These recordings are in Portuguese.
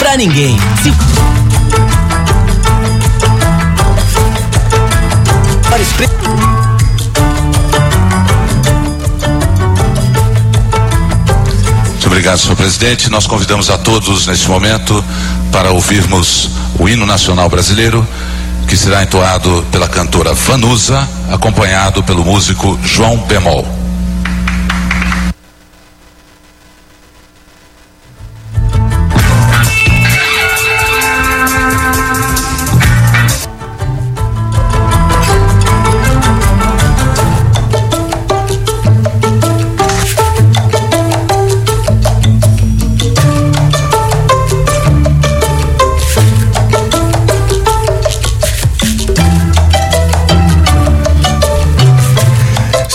Pra ninguém. Se... Muito obrigado, senhor presidente. Nós convidamos a todos neste momento para ouvirmos o hino nacional brasileiro, que será entoado pela cantora Vanusa, acompanhado pelo músico João Bemol.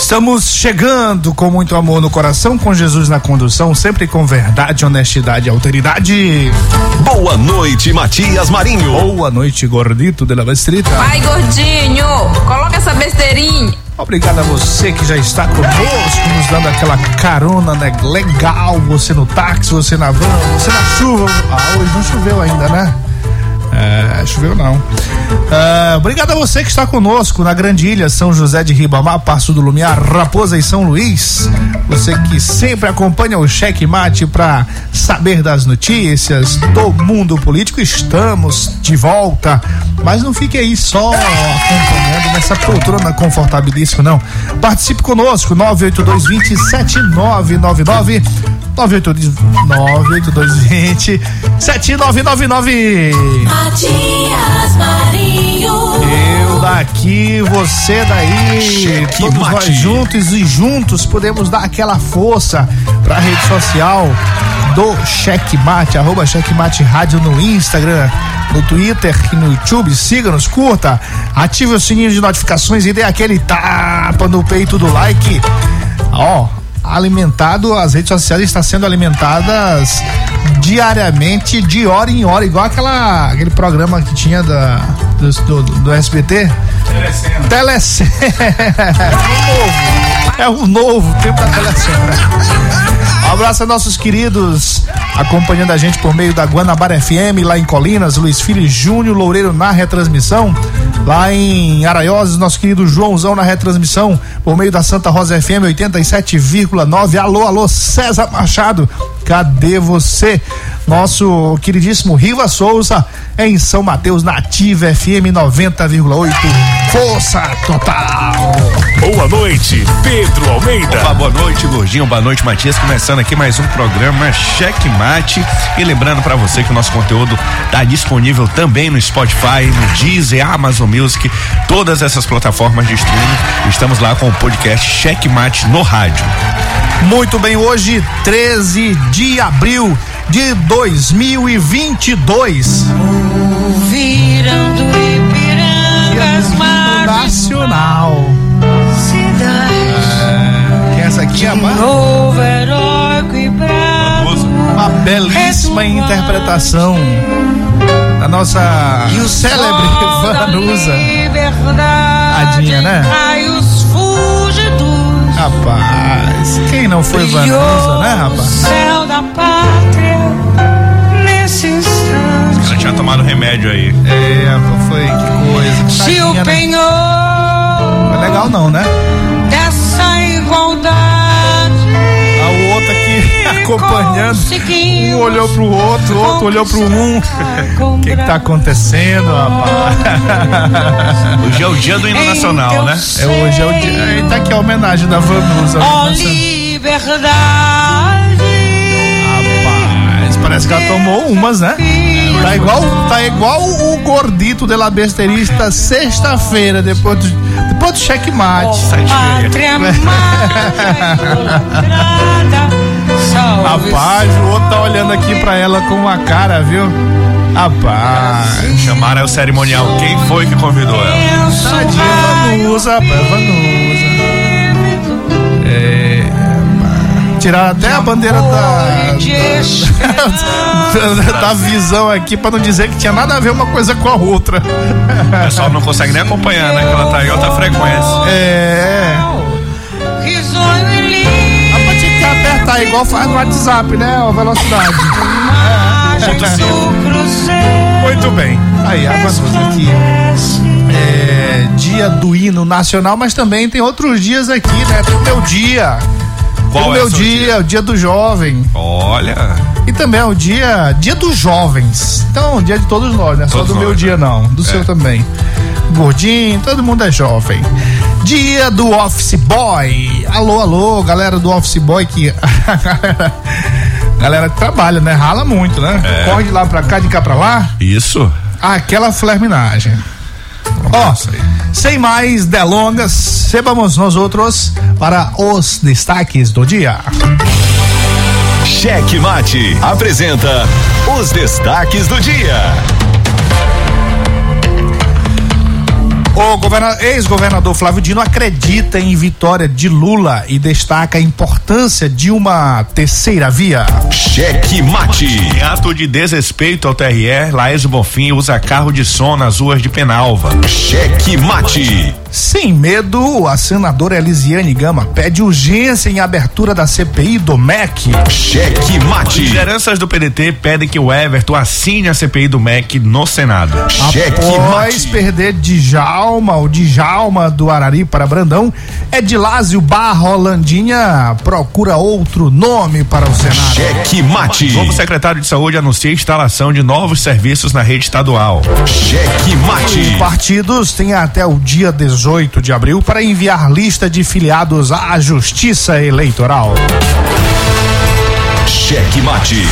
Estamos chegando com muito amor no coração, com Jesus na condução, sempre com verdade, honestidade e alteridade. Boa noite, Matias Marinho. Boa noite, gordito de la Bestrita. Vai, gordinho, coloca essa besteirinha. Obrigado a você que já está conosco, nos dando aquela carona né? legal. Você no táxi, você na van, você na chuva. Ah, hoje não choveu ainda, né? É, choveu não. Ah, obrigado a você que está conosco na Grande Ilha, São José de Ribamar, Passo do Lumiar, Raposa e São Luís. Você que sempre acompanha o Cheque Mate para saber das notícias do mundo político. Estamos de volta, mas não fique aí só acompanhando nessa poltrona confortabilíssima, não. Participe conosco, 98220 7999 98220 7999 Matias Marinho. eu daqui, você daí, Cheque todos mate. nós juntos e juntos podemos dar aquela força pra rede social do Checkmate, arroba Checkmate Rádio no Instagram, no Twitter e no YouTube. Siga-nos, curta, ative o sininho de notificações e dê aquele tapa no peito do like. Ó, alimentado, as redes sociais estão sendo alimentadas diariamente, de hora em hora, igual aquela, aquele programa que tinha da, do, do, do SBT. Telecena. Novo. É o novo tempo da Telecena. Um abraço a nossos queridos acompanhando a gente por meio da Guanabara FM, lá em Colinas, Luiz Filho Júnior Loureiro na retransmissão. Lá em Araioses, nosso querido Joãozão na retransmissão, por meio da Santa Rosa FM 87,9. Alô, alô, César Machado, cadê você? Nosso queridíssimo Riva Souza em São Mateus, Nativa FM 90,8. Força total! Boa noite, Pedro Almeida. Opa, boa noite, Gordinho. Boa noite, Matias. Começando aqui mais um programa Cheque Mate. E lembrando pra você que o nosso conteúdo tá disponível também no Spotify, no Deezer, Amazon Music, todas essas plataformas de streaming. Estamos lá com o podcast Cheque Mate no rádio. Muito bem, hoje, 13 de abril de 2022. Virando Ipirangas, mar Nacional. cidade. Que essa aqui é e bravo. uma belíssima interpretação da nossa célebre Vanusa. Tadinha, né? Rapaz, quem não foi Vanusa, né, rapaz? céu da pátria tinha tomado remédio aí. É, foi que coisa. Se Tadinha, o né? penhor Não é legal não, né? dessa igualdade A outra que acompanhando. Um olhou pro outro, o outro olhou pro um. O que, que tá acontecendo, rapaz? Hoje é o dia do hino nacional, né? É hoje, é o dia. Aí tá aqui a homenagem da Vanusa. Ó liberdade. Rapaz, parece que ela tomou umas, né? Tá igual, tá igual o gordito de la besterista sexta-feira, depois do, depois do checkmate. Salve Rapaz, o outro tá olhando aqui pra ela com uma cara, viu? Rapaz. Chamaram o cerimonial. Quem foi que convidou ela? Tadinha, Vanusa, rapaz, Vanusa. Tirar até a bandeira da, da, da visão aqui pra não dizer que tinha nada a ver uma coisa com a outra. O pessoal não consegue nem acompanhar, né? Que ela tá em alta frequência. É. E. Rapaz, tinha que apertar igual faz no WhatsApp, né? A velocidade. Cruzeiro. Muito bem. Aí, a Vanusa aqui. É, dia do hino nacional, mas também tem outros dias aqui, né? Tem o meu dia. Qual o é meu o seu dia, o dia do jovem. Olha. E também é o dia, dia dos jovens. Então, dia de todos nós, né? Só Todos do meu nós, dia né? não, do seu também. Gordinho, todo mundo é jovem. Dia do Office Boy. Alô, alô, galera do Office Boy que a galera, trabalha, né? Rala muito, né? É. Corre de lá pra cá, de cá pra lá. Isso. Aquela flerminagem. Ó, sem mais delongas, sebamos nós outros para os destaques do dia. Cheque Mate apresenta os destaques do dia. O governa- ex-governador Flávio Dino acredita em vitória de Lula e destaca a importância de uma terceira via. Cheque Mate. Em ato de desrespeito ao TRE, Laís Bonfim usa carro de som nas ruas de Penalva. Cheque Mate. Sem medo, a senadora Elisiane Gama pede urgência em abertura da CPI do MEC. Cheque Mate. Lideranças do PDT pedem que o Everton assine a CPI do MEC no Senado. Cheque Após Mate. perder Djalma, o Djalma do Arari para Brandão, Edilásio Barra Holandinha procura outro nome para o Senado. Cheque Mate. Novo secretário de Saúde anuncia a instalação de novos serviços na rede estadual. Cheque Os Mate. partidos têm até o dia 18 de abril para enviar lista de filiados à Justiça Eleitoral. Cheque Mate.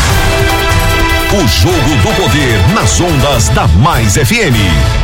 O jogo do poder nas ondas da Mais FM.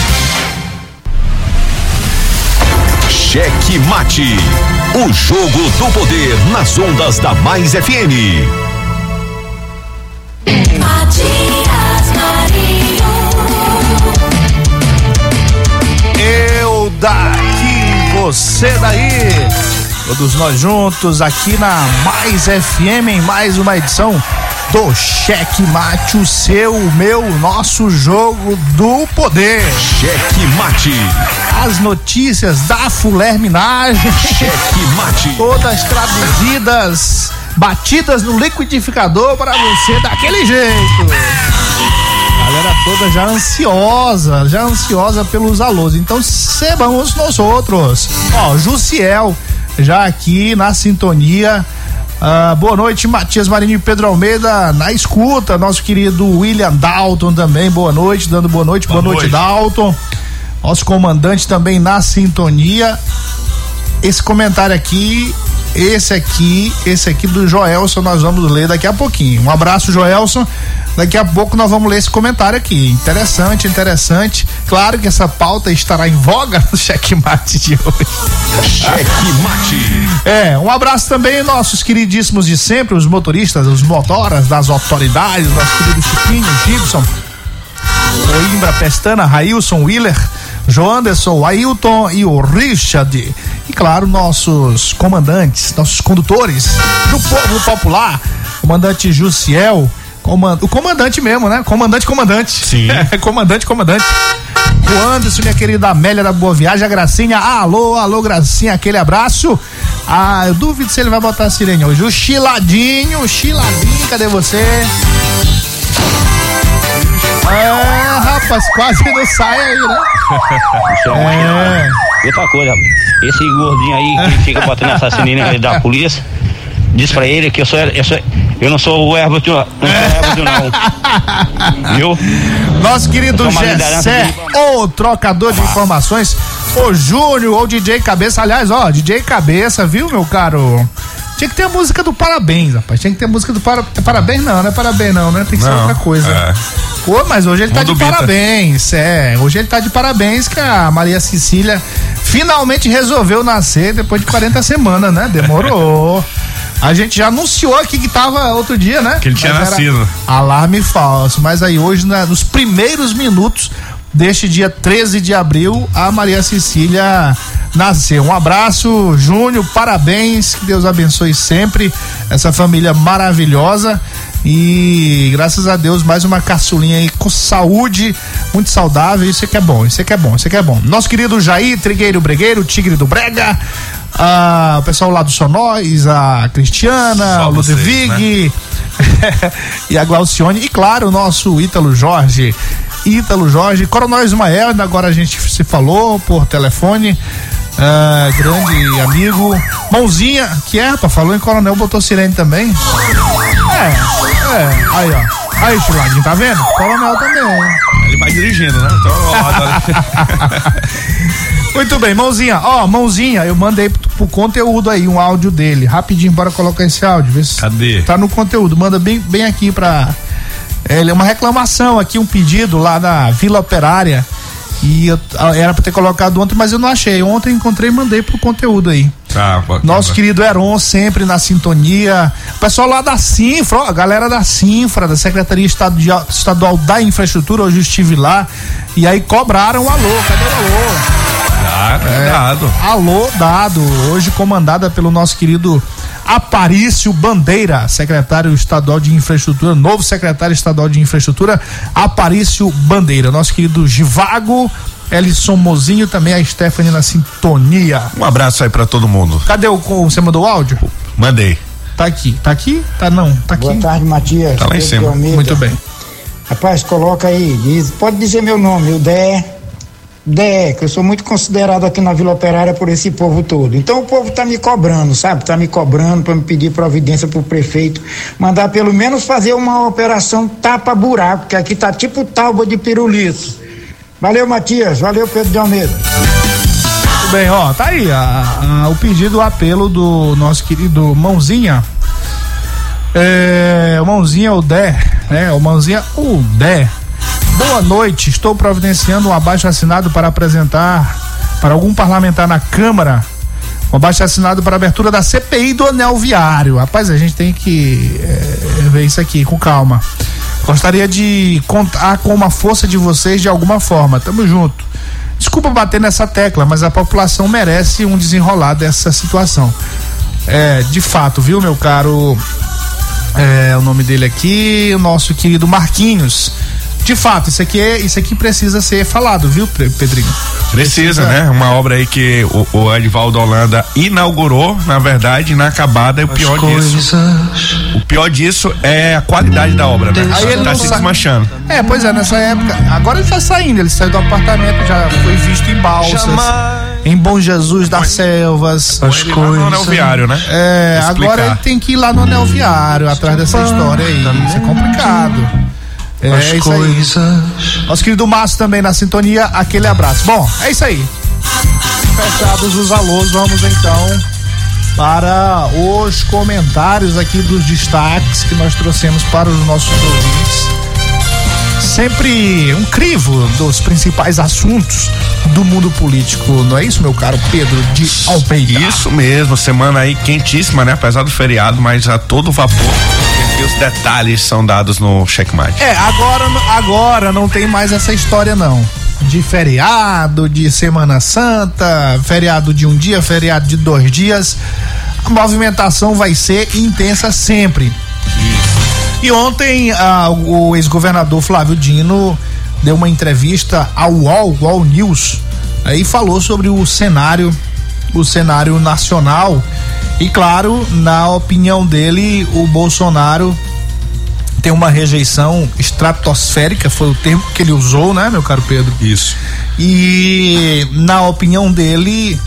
Cheque Mate. O jogo do poder nas ondas da Mais FM. Matias Marinho. Eu daqui, você daí. Todos nós juntos aqui na Mais FM em mais uma edição do Cheque Mate, o seu, o meu, o nosso jogo do poder. Cheque Mate. As notícias da Fuler Minagem, Cheque Mate. todas traduzidas, batidas no liquidificador para você daquele jeito. Galera toda já ansiosa, já ansiosa pelos alôs. Então, sebamos nós outros. Ó, Jussiel, já aqui na sintonia Ah, boa noite, Matias Marinho e Pedro Almeida na escuta. Nosso querido William Dalton também, boa noite, dando boa noite, boa, Boa noite, noite. Dalton. Nosso comandante também na sintonia. Esse comentário aqui, esse aqui, esse aqui do Joelson, nós vamos ler daqui a pouquinho. Um abraço, Joelson. Daqui a pouco nós vamos ler esse comentário aqui. Interessante, interessante. Claro que essa pauta estará em voga no checkmate de hoje. Cheque Mate. É, um abraço também nossos queridíssimos de sempre, os motoristas, os motoras das autoridades, nosso querido Chiquinho, Gibson, Coimbra, Pestana, Railson, Willer, Joanderson, Ailton e o Richard. E claro, nossos comandantes, nossos condutores do povo popular, comandante Jussiel, coman- o comandante mesmo, né? Comandante, comandante. Sim. comandante, comandante. O Anderson, minha querida Amélia da Boa Viagem, a Gracinha, alô, alô, Gracinha, aquele abraço. Ah, eu duvido se ele vai botar a sirene hoje. O Chiladinho, Chiladinho, cadê você? É, rapaz, quase não sai aí, né? É. Outra coisa, esse gordinho aí que fica botando assassino da polícia, diz pra ele que eu sou, eu, sou, eu não sou o Herbert, não não. Viu? Nosso querido Gessé, o trocador de informações, o Júnior, ou DJ Cabeça. Aliás, ó, DJ Cabeça, viu, meu caro? Tinha que ter a música do parabéns, rapaz. Tinha que ter a música do para... é parabéns, não, não é parabéns, não, né? Tem que ser Não, outra coisa. é. Pô, mas hoje ele tá Mundo de Bita. parabéns, é. Hoje ele tá de parabéns que a Maria Cecília finalmente resolveu nascer depois de 40 semanas, né? Demorou. A gente já anunciou aqui que tava outro dia, né? Que ele tinha nascido. Alarme falso. Mas aí hoje, na- nos primeiros minutos deste dia 13 de abril, a Maria Cecília nasceu. Um abraço, Júnior, parabéns, que Deus abençoe sempre essa família maravilhosa. E graças a Deus, mais uma caçulinha aí com saúde, muito saudável. Isso é que é bom, isso é que é bom, isso é que é bom. Nosso querido Jair Trigueiro Bregueiro, Tigre do Brega, ah, o pessoal lá do Sonóis, a Cristiana, Só o vocês, Ludwig, e a Glaucione, e claro, o nosso Ítalo Jorge. Ítalo Jorge, Coronel Ismael, ainda agora a gente se falou por telefone. ah, grande amigo. Mãozinha, que é, rapaz, falou em Coronel, botou sirene também. É, é, aí ó. Aí, Chiladinho, tá vendo? Coronel também. Ele vai dirigindo, né? Então, ó, Muito bem, mãozinha. Ó, mãozinha, eu mandei pro, pro conteúdo aí um áudio dele. Rapidinho, bora colocar esse áudio. Vê se Cadê? Tá no conteúdo. Manda bem, bem aqui pra. É, ele é uma reclamação aqui, um pedido lá da Vila Operária. E eu- era pra ter colocado ontem, mas eu não achei. Ontem encontrei e mandei pro conteúdo aí. tá, bacana. Nosso querido Heron sempre na sintonia. O pessoal lá da Sinfra, ó, a galera da Sinfra, da Secretaria Estadual, Estadual da Infraestrutura, hoje eu estive lá. E aí cobraram o alô. Cadê o alô? Ah, cuidado. Alô dado, hoje comandada pelo nosso querido Aparício Bandeira, secretário estadual de infraestrutura, novo secretário estadual de infraestrutura, Aparício Bandeira, nosso querido Givago, Elison Mozinho, também a Stephanie na sintonia. Um abraço aí pra todo mundo. Cadê o, você mandou o áudio? Mandei. Tá aqui, tá aqui? Tá não, tá aqui. Boa tarde, Matias. Tá lá em cima. Muito bem. Rapaz, coloca aí, diz, pode dizer meu nome, o Dé. Que eu sou muito considerado aqui na Vila Operária por esse povo todo. Então o povo tá me cobrando, sabe? Tá me cobrando para me pedir providência pro prefeito, mandar pelo menos fazer uma operação tapa-buraco, que aqui tá tipo tábua de pirulito. Valeu, Matias. Valeu, Pedro de Almeida. Muito bem, ó, tá aí a- a- o pedido, o apelo do nosso querido Mãozinha. É, o Mãozinha, o Dé, né? O Mãozinha, o Dé. Boa noite, estou providenciando um abaixo assinado para apresentar para algum parlamentar na Câmara. Um abaixo assinado para abertura da CPI do anel viário. Rapaz, a gente tem que é, ver isso aqui com calma. Gostaria de contar com uma força de vocês de alguma forma. Tamo junto. Desculpa bater nessa tecla, mas a população merece um desenrolar dessa situação. É, de fato, viu, meu caro? É, o nome dele aqui, o nosso querido Marquinhos. De fato, isso aqui é, isso aqui precisa ser falado, viu, Pe- Pedrinho? Precisa, né? Uma obra aí que o, o Edivaldo Holanda inaugurou, na verdade, inacabada, e o pior disso. O pior disso é a qualidade da obra, né? Aí ele tá se desmanchando. É, pois é, nessa época. Agora ele tá saindo, ele saiu do apartamento, já foi visto em balsas. em Bom Jesus das Selvas. As coisas. No anel viário, né? É, Explicar. agora ele tem que ir lá no anel viário, atrás dessa história aí. Isso é complicado. É, As é isso coisas. aí. Nosso querido Márcio também na sintonia, aquele abraço. Bom, é isso aí. Fechados os alôs, vamos então para os comentários aqui dos destaques que nós trouxemos para os nossos ouvintes sempre um crivo dos principais assuntos do mundo político, não é isso, meu caro Pedro de Almeida? Isso mesmo, semana aí quentíssima, né? Apesar do feriado, mas a todo vapor. Os detalhes são dados no checkmate. É, agora, agora não tem mais essa história não. De feriado, de Semana Santa, feriado de um dia, feriado de dois dias. A movimentação vai ser intensa sempre. E ontem o ex-governador Flávio Dino deu uma entrevista ao UOL, UOL News, aí falou sobre o cenário, o cenário nacional. E claro, na opinião dele, o Bolsonaro tem uma rejeição estratosférica, foi o termo que ele usou, né, meu caro Pedro? Isso. E na opinião dele,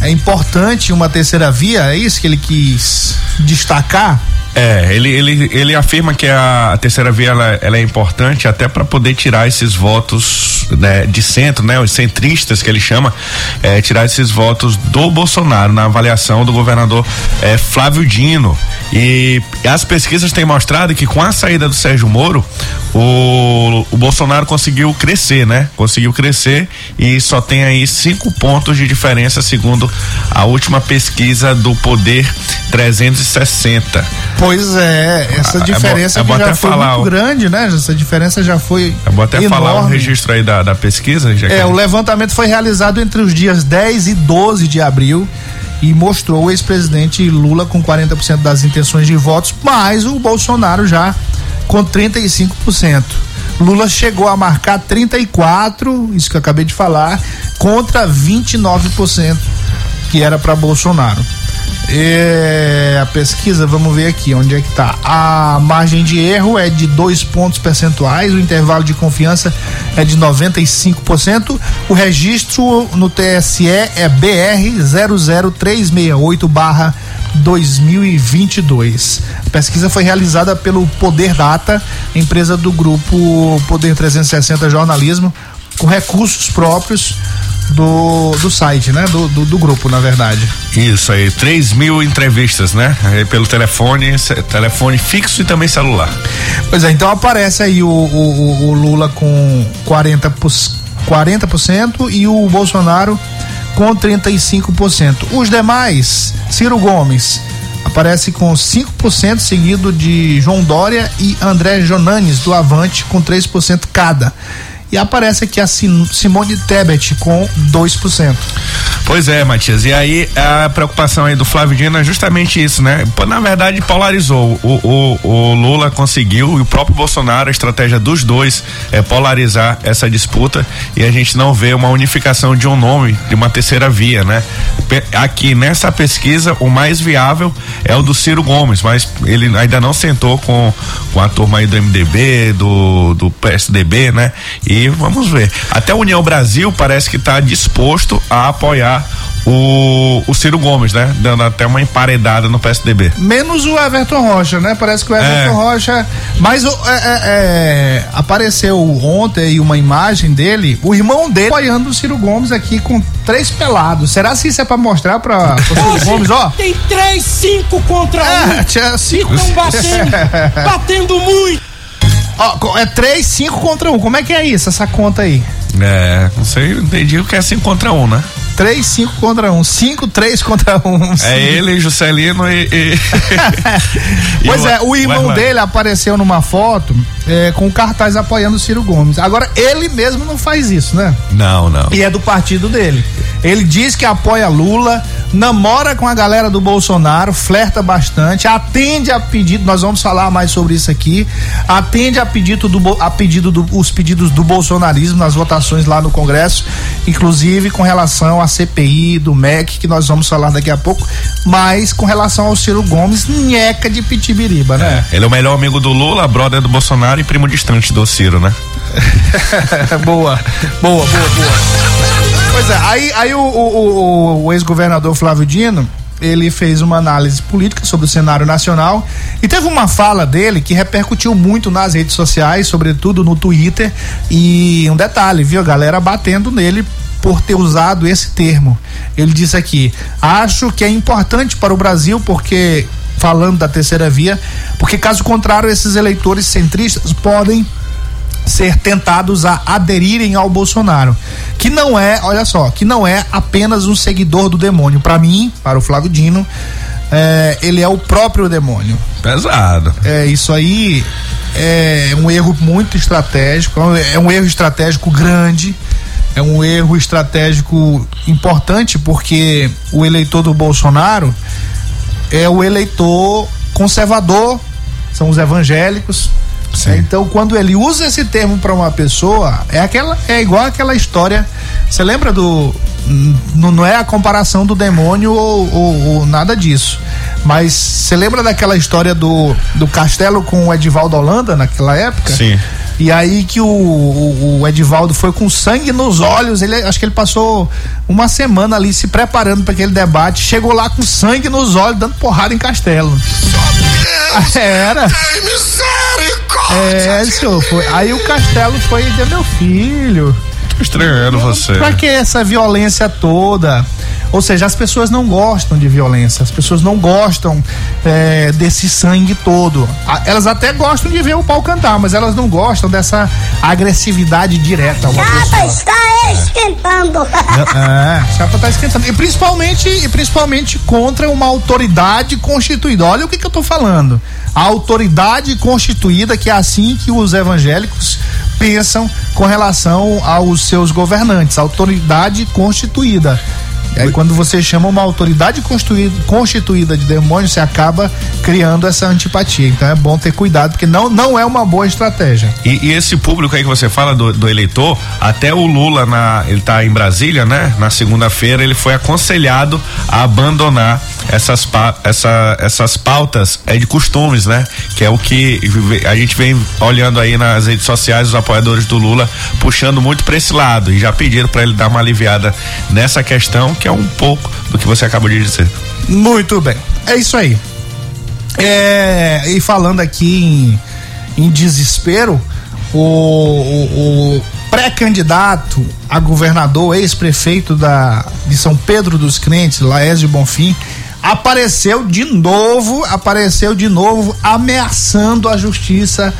é importante uma terceira via, é isso que ele quis destacar? É, ele, ele, ele afirma que a, terceira via ela, ela é importante até para poder tirar esses votos né, de centro, né, os centristas que ele chama, é, tirar esses votos do Bolsonaro na avaliação do governador é, Flávio Dino. E as pesquisas têm mostrado que com a saída do Sérgio Moro, o, o Bolsonaro conseguiu crescer, né? Conseguiu crescer e só tem aí cinco pontos de diferença segundo a última pesquisa do Poder 360. Pois é, essa diferença é bom, é já foi falar, muito grande, né? Essa diferença já foi. É bom até enorme. falar o registro aí da, da pesquisa. Já é, o levantamento foi realizado entre os dias 10 e 12 de abril e mostrou o ex-presidente Lula com 40% das intenções de votos, mas o Bolsonaro já com 35%. Lula chegou a marcar 34, isso que eu acabei de falar, contra 29% que era para Bolsonaro. É, a pesquisa, vamos ver aqui onde é que tá. A margem de erro é de dois pontos percentuais, o intervalo de confiança é de 95%. O registro no TSE é BR 00368 barra 2022. A pesquisa foi realizada pelo Poder Data, empresa do grupo Poder 360 Jornalismo, com recursos próprios do, do site, né? Do, do, do, grupo, na verdade. Isso aí, 3 mil entrevistas, né? Aí pelo telefone, telefone fixo e também celular. Pois é, então aparece aí o, o, o Lula com 40%, 40% e o Bolsonaro com 35%. Os demais, Ciro Gomes aparece com 5%, seguido de João Dória e André Jonanes do Avante com 3% cada. E aparece aqui a Simone Tebet com 2%. Pois é, Matias. E aí a preocupação aí do Flávio Dino é justamente isso, né? Na verdade, polarizou. O, o, o Lula conseguiu e o próprio Bolsonaro, a estratégia dos dois é polarizar essa disputa e a gente não vê uma unificação de um nome, de uma terceira via, né? Aqui nessa pesquisa, o mais viável é o do Ciro Gomes, mas ele ainda não sentou com, com a turma aí do MDB, do, do PSDB, né? E vamos ver. Até a União Brasil parece que está disposto a apoiar o, o Ciro Gomes, né? Dando até uma emparedada no PSDB. Menos o Everton Rocha, né? Parece que o Everton é. Rocha. Mas é, é, é, apareceu ontem uma imagem dele, o irmão dele apoiando o Ciro Gomes aqui com três pelados. Será que isso é pra mostrar pra o Ciro Gomes, ó? Tem três, cinco contra é, um. Tinha cinco. Estão batendo, batendo muito. Ó, é 3, 5 contra 1. Um. Como é que é isso, essa conta aí? É, não sei, entendi o que é 5 contra 1, um, né? 3, 5 contra 1. 5, 3 contra 1. Um, é ele, Juscelino e. e... pois e é, o, o irmão dele apareceu numa foto é, com cartaz apoiando o Ciro Gomes. Agora, ele mesmo não faz isso, né? Não, não. E é do partido dele. Ele diz que apoia Lula, namora com a galera do Bolsonaro, flerta bastante, atende a pedido, nós vamos falar mais sobre isso aqui, atende a pedido do a pedido do, os pedidos do bolsonarismo nas votações lá no Congresso, inclusive com relação à CPI do MEC, que nós vamos falar daqui a pouco, mas com relação ao Ciro Gomes, nheca de pitibiriba, né? É, ele é o melhor amigo do Lula, brother do Bolsonaro e primo distante do Ciro, né? boa, boa, boa, boa. Pois é, aí, aí o, o- o- ex-governador Flávio Dino, ele fez uma análise política sobre o cenário nacional e teve uma fala dele que repercutiu muito nas redes sociais, sobretudo no Twitter. E um detalhe, viu, a galera batendo nele por ter usado esse termo. Ele disse aqui: acho que é importante para o Brasil porque falando da terceira via, porque caso contrário esses eleitores centristas podem ser tentados a aderirem ao Bolsonaro, que não é, olha só, que não é apenas um seguidor do demônio. Para mim, para o Flávio Dino, é, ele é o próprio demônio. Pesado. É isso aí é um erro muito estratégico, é um erro estratégico grande, é um erro estratégico importante porque o eleitor do Bolsonaro é o eleitor conservador, são os evangélicos. É, Então, quando ele usa esse termo para uma pessoa, é aquela é igual aquela história. Você lembra do n- não é a comparação do demônio ou, ou- ou nada disso. Mas você lembra daquela história do, do castelo com o Edivaldo Holanda naquela época? Sim. E aí que o, o, o Edivaldo foi com sangue nos olhos, ele acho que ele passou uma semana ali se preparando para aquele debate, chegou lá com sangue nos olhos, dando porrada em castelo. Era. É, senhor, foi. Aí o castelo foi dizer, meu filho. Tô estranhando você. Pra que essa violência toda? Ou seja, as pessoas não gostam de violência, as pessoas não gostam é, desse sangue todo. Elas até gostam de ver o pau cantar, mas elas não gostam dessa agressividade direta. a uma pessoa. está esquentando. É, chapa tá esquentando. E principalmente, e principalmente contra uma autoridade constituída. Olha o que, que eu tô falando. A autoridade constituída, que é assim que os evangélicos pensam com relação aos seus governantes. Autoridade constituída. Aí, quando você chama uma autoridade constituída, constituída de demônio, você acaba criando essa antipatia. Então é bom ter cuidado, porque não, não é uma boa estratégia. E, e esse público aí que você fala do, do eleitor, até o Lula, na, ele tá em Brasília, né? Na segunda-feira, ele foi aconselhado a abandonar essas, pa- essa, essas pautas é, de costumes, né? Que é o que a gente vem olhando aí nas redes sociais, os apoiadores do Lula puxando muito para esse lado. E já pediram para ele dar uma aliviada nessa questão, que é um pouco do que você acabou de dizer. Muito bem. É isso aí. É, e falando aqui em, em desespero, o, o- o pré-candidato a governador, ex-prefeito da, de São Pedro dos Crentes, Laésio Bonfim, apareceu de novo, apareceu de novo ameaçando a justiça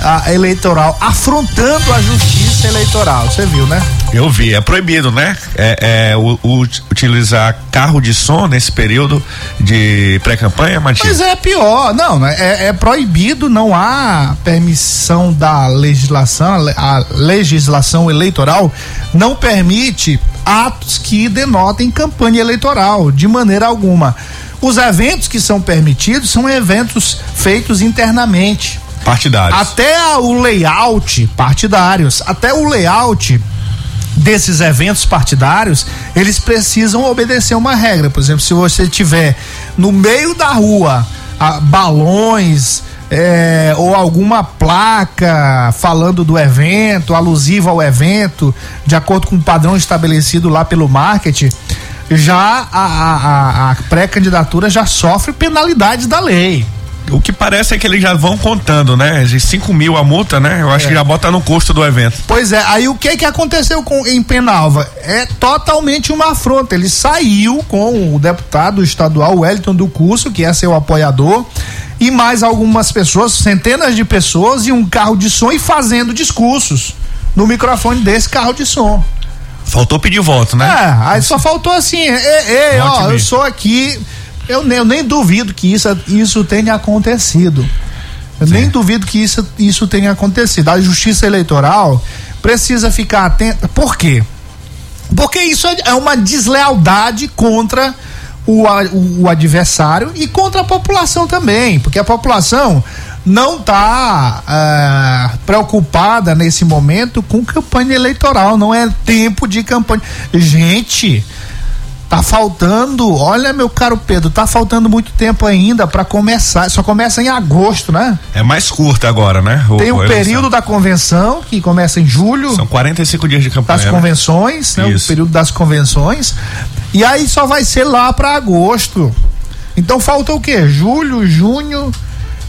ah, eleitoral, afrontando a justiça eleitoral. Você viu, né? Eu vi, é proibido, né? É, é, o- o- utilizar carro de som nesse período de pré-campanha, Matias? Mas é pior, não, né? é, é proibido, não há permissão da legislação, a le- a legislação eleitoral não permite atos que denotem campanha eleitoral, de maneira alguma. Os eventos que são permitidos são eventos feitos internamente. Partidários. Até a- o layout partidários, até o layout desses eventos partidários, eles precisam obedecer uma regra. Por exemplo, se você tiver no meio da rua ah, balões é, ou alguma placa falando do evento, alusiva ao evento, de acordo com o padrão estabelecido lá pelo marketing, já a, a- a- a pré-candidatura já sofre penalidades da lei. O que parece é que eles já vão contando, né? De 5 mil a multa, né? Eu acho É. que já bota no custo do evento. Pois é, aí o que que aconteceu com, em Penalva? É totalmente uma afronta. Ele saiu com o deputado estadual Wellington do Curso, que é seu apoiador, e mais algumas pessoas, centenas de pessoas, e um carro de som e fazendo discursos no microfone desse carro de som. Faltou pedir voto, né? É, aí só faltou assim, ei, ei, ó, eu sou aqui, eu nem, eu nem duvido que isso, isso tenha acontecido. Eu nem duvido que isso, isso tenha acontecido. A justiça eleitoral precisa ficar atenta. Por quê? Porque isso é é uma deslealdade contra o, o, o adversário e contra a população também. Porque a população não está preocupada nesse momento com campanha eleitoral. Não é tempo de campanha. Gente, Tá faltando, olha meu caro Pedro, tá faltando muito tempo ainda para começar. Só começa em agosto, né? É mais curta agora, né? Tem o, o período da convenção que começa em julho. São 45 dias de campanha. Das convenções, né? O período das convenções. E aí só vai ser lá para agosto. Então falta o quê? Julho, junho,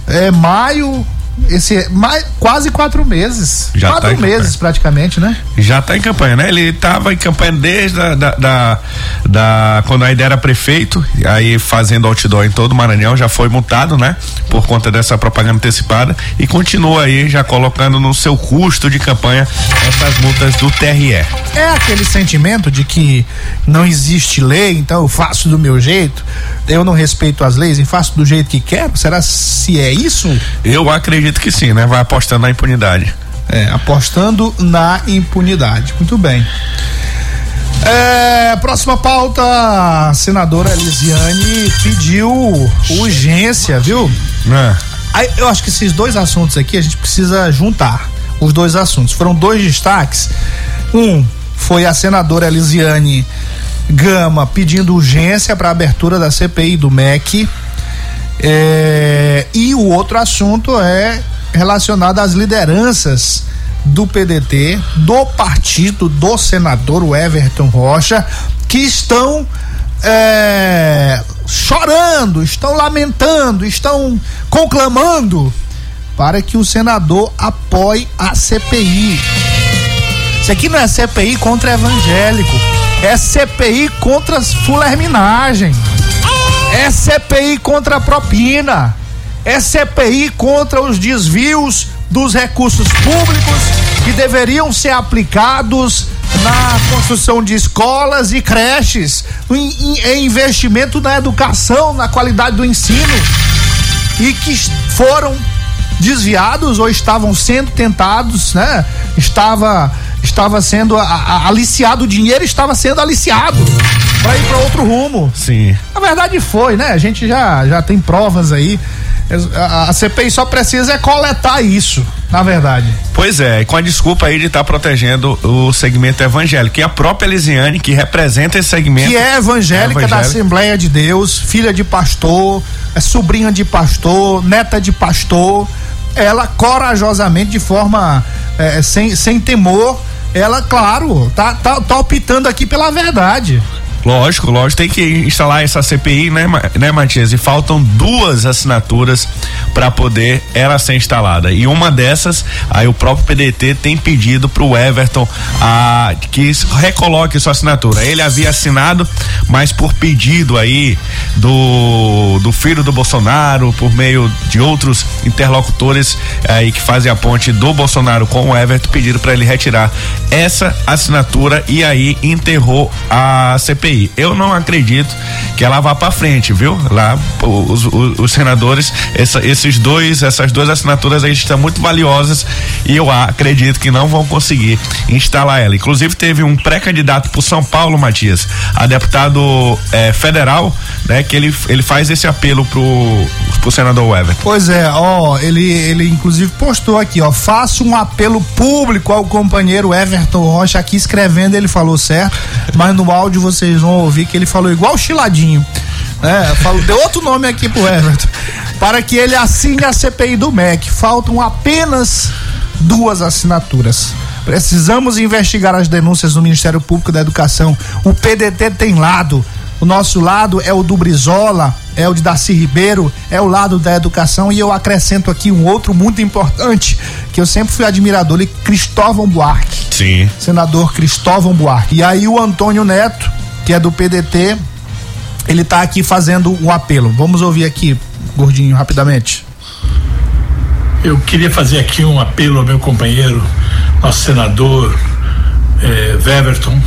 é, maio, esse é mais, quase quatro meses. Já quatro tá meses campanha. praticamente, né? Já está em campanha, né? Ele estava em campanha desde a, da, da, da, quando a ideia era prefeito, aí fazendo outdoor em todo o Maranhão, já foi multado, né? Por conta dessa propaganda antecipada e continua aí já colocando no seu custo de campanha essas multas do TRE. É aquele sentimento de que não existe lei, então eu faço do meu jeito, eu não respeito as leis e faço do jeito que quero? Será se é isso? Eu acredito acredito que sim, né? Vai apostando na impunidade. É, apostando na impunidade. Muito bem. É, próxima pauta, a senadora Elisiane pediu urgência, viu? É. Aí, eu acho que esses dois assuntos aqui a gente precisa juntar. Os dois assuntos. Foram dois destaques. Um foi a senadora Elisiane Gama pedindo urgência para a abertura da CPI do MEC é, e o outro assunto é relacionado às lideranças do PDT, do partido do senador Everton Rocha, que estão é, chorando, estão lamentando, estão conclamando para que o senador apoie a CPI. Isso aqui não é CPI contra evangélico, é CPI contra fulerminagem. É CPI contra a propina. É CPI contra os desvios dos recursos públicos que deveriam ser aplicados na construção de escolas e creches, em, em, investimento na educação, na qualidade do ensino e que foram desviados ou estavam sendo tentados, né? Estava estava sendo a, a, aliciado o dinheiro estava sendo aliciado para ir para outro rumo. Sim. Na verdade foi, né? A gente já já tem provas aí. A, a CPI só precisa é coletar isso, na verdade. Pois é, com a desculpa aí de estar tá protegendo o segmento evangélico. E a própria Elisiane, que representa esse segmento. Que é evangélica, é evangélica. da Assembleia de Deus, filha de pastor, é sobrinha de pastor, neta de pastor. Ela corajosamente, de forma é, sem, sem temor, ela, claro, tá, tá, tá optando aqui pela verdade. Lógico, lógico, tem que instalar essa CPI, né, né, Matias? E faltam duas assinaturas para poder ela ser instalada. E uma dessas, aí o próprio PDT tem pedido para o Everton a que recoloque sua assinatura. Ele havia assinado, mas por pedido aí do do filho do Bolsonaro, por meio de outros interlocutores aí que fazem a ponte do Bolsonaro com o Everton, pediram para ele retirar essa assinatura e aí enterrou a CPI. Eu não acredito que ela vá para frente, viu? Lá os, os, os senadores, essa, esses dois, essas duas assinaturas aí estão muito valiosas e eu acredito que não vão conseguir instalar ela. Inclusive teve um pré-candidato por São Paulo, Matias, a deputado eh, federal, né? Que ele, ele faz esse apelo pro, pro senador Everton. Pois é, ó, ele, ele inclusive postou aqui, ó, faça um apelo público ao companheiro Everton Rocha aqui escrevendo, ele falou certo, mas no áudio vocês vão ouvir que ele falou igual Chiladinho. Né? Falou, deu outro nome aqui pro Everton. Para que ele assine a CPI do MEC. Faltam apenas duas assinaturas. Precisamos investigar as denúncias do Ministério Público da Educação. O PDT tem lado. O nosso lado é o do Brizola, é o de Darcy Ribeiro, é o lado da educação e eu acrescento aqui um outro muito importante, que eu sempre fui admirador, ele Cristóvão Buarque. Sim. Senador Cristóvão Buarque. E aí o Antônio Neto, que é do PDT, ele está aqui fazendo um apelo. Vamos ouvir aqui, gordinho, rapidamente. Eu queria fazer aqui um apelo ao meu companheiro, nosso senador eh, Weverton,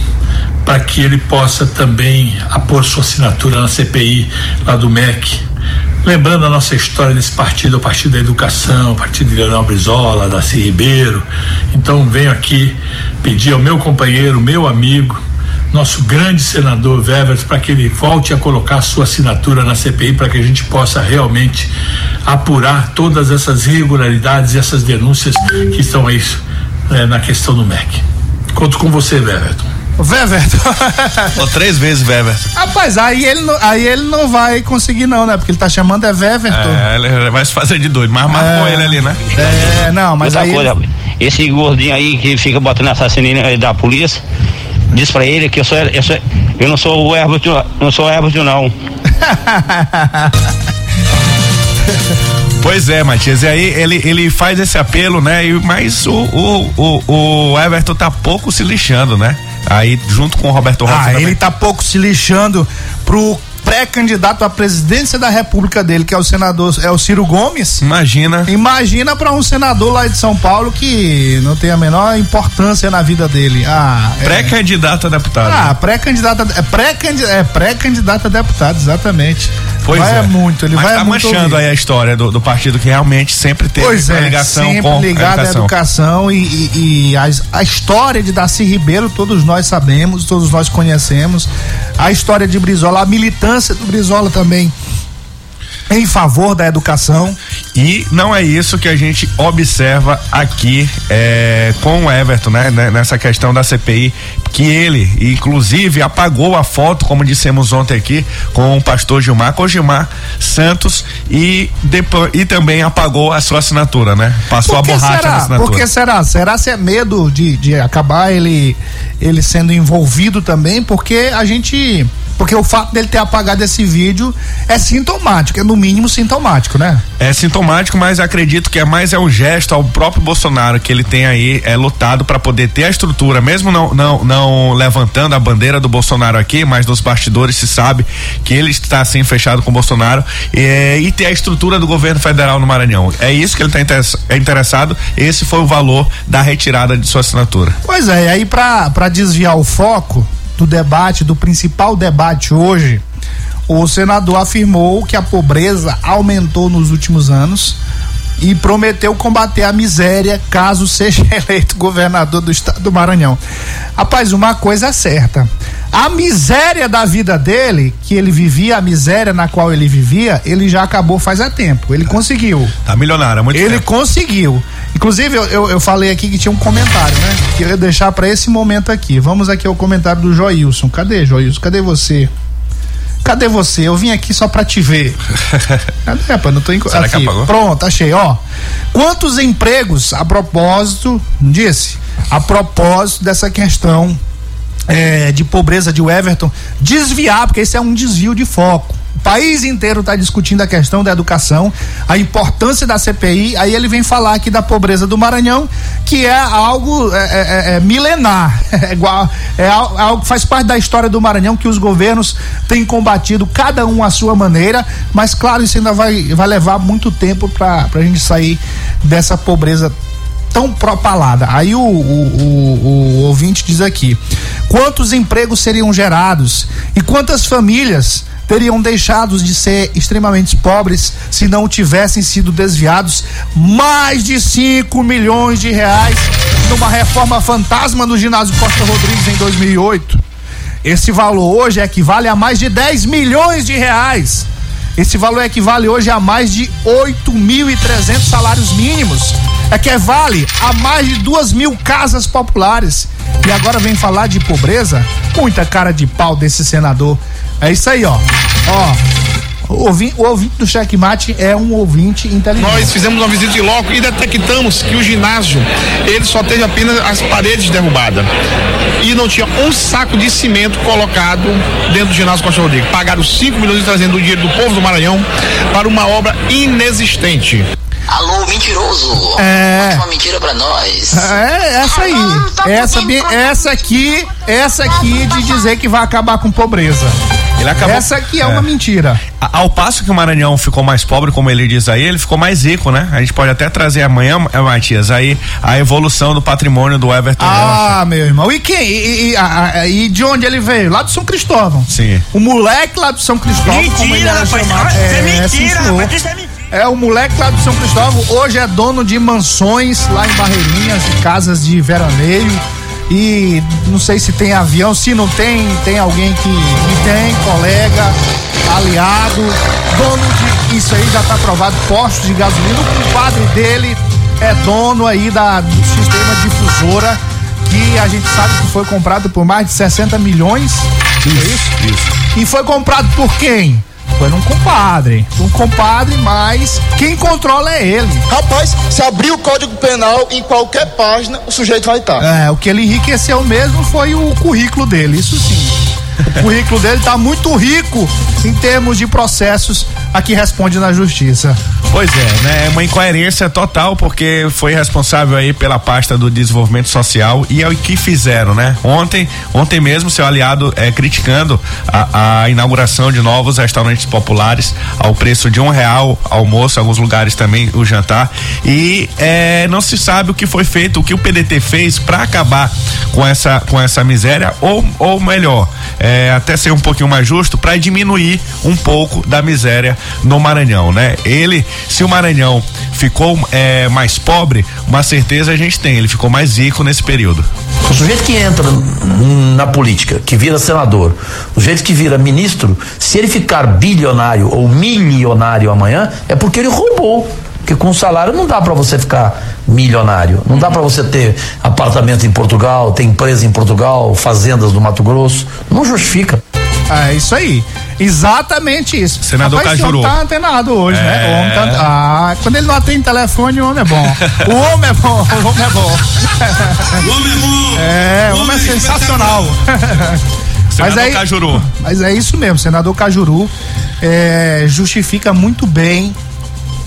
para que ele possa também apor sua assinatura na CPI lá do MEC. Lembrando a nossa história desse partido, o Partido da Educação, o Partido de Leonel Brizola, Darcy Ribeiro. Então venho aqui pedir ao meu companheiro, meu amigo, nosso grande senador Wevers para que ele volte a colocar sua assinatura na CPI para que a gente possa realmente apurar todas essas irregularidades e essas denúncias que estão aí é, na questão do MEC. Conto com você, Everton. Weverton. Ou três vezes Weverton. Rapaz, aí ele, não, aí ele não vai conseguir não, né? Porque ele tá chamando é Weverton. É, ele vai se fazer de doido, mas marcou É. ele ali, né? É, não, mas Outra aí. coisa, esse gordinho aí que fica botando assassino aí da polícia, diz pra ele que eu sou, eu sou eu não sou o Herbert, não sou o Herbert não. Pois é, Matias, e aí ele, ele faz esse apelo, né? E, mas o, o, o, o Everton tá pouco se lixando, né? Aí, junto com o Roberto Rocha. Ah, também. ele tá pouco se lixando pro pré-candidato à presidência da República dele, que é o senador, é o Ciro Gomes. Imagina. Imagina pra um senador lá de São Paulo que não tem a menor importância na vida dele. Ah, é. Pré-candidato a deputado. Ah, pré-candidato, é pré-candidato, é pré-candidato a deputado, exatamente. Pois vai é. muito, ele Mas vai tá muito manchando ouvir. aí a história do, do partido que realmente sempre teve Pois é, ligação sempre com ligado a à educação. educação e, e- e as- a, história de Darcy Ribeiro todos nós sabemos, todos nós conhecemos. A história de Brizola, a militância do Brizola também em favor da educação. E não é isso que a gente observa aqui é, com o Everton, né? né, Nessa questão da CPI, que ele, inclusive, apagou a foto, como dissemos ontem aqui, com o pastor Gilmar, Gilmar Santos e, depois, e também apagou a sua assinatura, né? Passou a borracha na será? assinatura. Por que será? Será se é medo de, de acabar ele, ele sendo envolvido também? Porque a gente. Porque o fato dele ter apagado esse vídeo é sintomático, é no mínimo sintomático, né? É sintomático, mas acredito que é mais é um gesto ao próprio Bolsonaro que ele tem aí é lutado para poder ter a estrutura, mesmo não, não não levantando a bandeira do Bolsonaro aqui, mas nos bastidores se sabe que ele está assim fechado com o Bolsonaro é, e ter a estrutura do governo federal no Maranhão. É isso que ele está interessado. Esse foi o valor da retirada de sua assinatura. Pois é, e aí pra desviar o foco do debate, do principal debate hoje, o senador afirmou que a pobreza aumentou nos últimos anos e prometeu combater a miséria caso seja eleito governador do estado do Maranhão. Rapaz, uma coisa é certa. A miséria da vida dele, que ele vivia, a miséria na qual ele vivia, ele já acabou faz há tempo. Ele conseguiu. Tá milionário, há muito Ele tempo. conseguiu. Inclusive, eu, eu, eu falei aqui que tinha um comentário, né? Que eu ia deixar pra esse momento aqui. Vamos aqui ao comentário do Joilson. Cadê, Joilson? Cadê você? Cadê você? Eu vim aqui só pra te ver. Cadê, rapaz? Não tô enco... Será que aqui. Pronto, achei, ó. Quantos empregos, a propósito, disse, a propósito dessa questão é, de pobreza de Everton, desviar, porque isso é um desvio de foco. País inteiro está discutindo a questão da educação, a importância da CPI. Aí ele vem falar aqui da pobreza do Maranhão, que é algo é, é, é, milenar, é, igual, é al- algo que faz parte da história do Maranhão que os governos têm combatido, cada um à sua maneira. Mas claro, isso ainda vai, vai levar muito tempo para a gente sair dessa pobreza tão propalada. Aí o, o, o, o ouvinte diz aqui: quantos empregos seriam gerados e quantas famílias teriam deixado de ser extremamente pobres se não tivessem sido desviados mais de 5 milhões de reais numa reforma fantasma do ginásio Costa Rodrigues em 2008. Esse valor hoje equivale a mais de 10 milhões de reais. Esse valor equivale hoje a mais de 8.300 salários mínimos. É que vale a mais de duas mil casas populares. E agora vem falar de pobreza? Muita cara de pau desse senador. É isso aí, ó. Ó. O ouvinte, o ouvinte do checkmate é um ouvinte inteligente. Nós fizemos uma visita de loco e detectamos que o ginásio ele só teve apenas as paredes derrubadas e não tinha um saco de cimento colocado dentro do ginásio Costa Rodrigues. Pagaram 5 milhões trazendo o dinheiro do povo do Maranhão para uma obra inexistente. Alô, mentiroso. É. Uma mentira pra nós. É, essa aí. Essa, bi- essa aqui, essa aqui de dizer que vai acabar com pobreza. Ele acabou- Essa aqui é, É. uma mentira. Ao passo que o Maranhão ficou mais pobre, como ele diz aí, ele ficou mais rico, né? A gente pode até trazer amanhã, eh, Matias, aí a evolução do patrimônio do Everton Rocha. Ah, meu irmão. E quem? E, e- a- a- e de onde ele veio? Lá do São Cristóvão. Sim. O moleque lá do São Cristóvão. como ele era chamado. É, sim, senhor. É o moleque lá do São Cristóvão. Hoje é dono de mansões lá em Barreirinhas, de casas de veraneio. E não sei se tem avião, se não tem, tem alguém que, que tem, colega, aliado, dono de. Isso aí já tá aprovado, postos de gasolina. O compadre dele é dono aí da, do sistema difusora que a gente sabe que foi comprado por mais de 60 milhões. Isso, é isso? Isso. E foi comprado por quem? Foi num compadre. Um compadre, mas quem controla é ele. Rapaz, se abrir o Código Penal em qualquer página, o sujeito vai estar. É, o que ele enriqueceu mesmo foi o currículo dele, isso sim. O currículo dele tá muito rico em termos de processos a que responde na justiça. Pois é, né? É uma incoerência total, porque foi responsável aí pela pasta do desenvolvimento social e é o que fizeram, né? Ontem, ontem mesmo, seu aliado é criticando a, a inauguração de novos restaurantes populares ao preço de um real almoço, alguns lugares também o jantar. E é, não se sabe o que foi feito, o que o PDT fez para acabar com essa, com essa miséria, ou, ou melhor, é, até ser um pouquinho mais justo, para diminuir um pouco da miséria no Maranhão, né? Ele, se o Maranhão ficou é, mais pobre, uma certeza a gente tem, ele ficou mais rico nesse período. O sujeito que entra na política, que vira senador, o sujeito que vira ministro, se ele ficar bilionário ou milionário amanhã, é porque ele roubou. Porque com salário não dá para você ficar milionário. Não dá para você ter apartamento em Portugal, ter empresa em Portugal, fazendas no Mato Grosso. Não justifica. É isso aí. Exatamente isso. Senador Rapaz, Cajuru. O tá antenado hoje, né? É. Homem tá, ah, quando ele não atende telefone, o homem é bom. o homem é bom, o homem é bom. O homem é bom. É, o homem é sensacional. Senador aí- Cajuru. Mas é isso mesmo, senador Cajuru é, justifica muito bem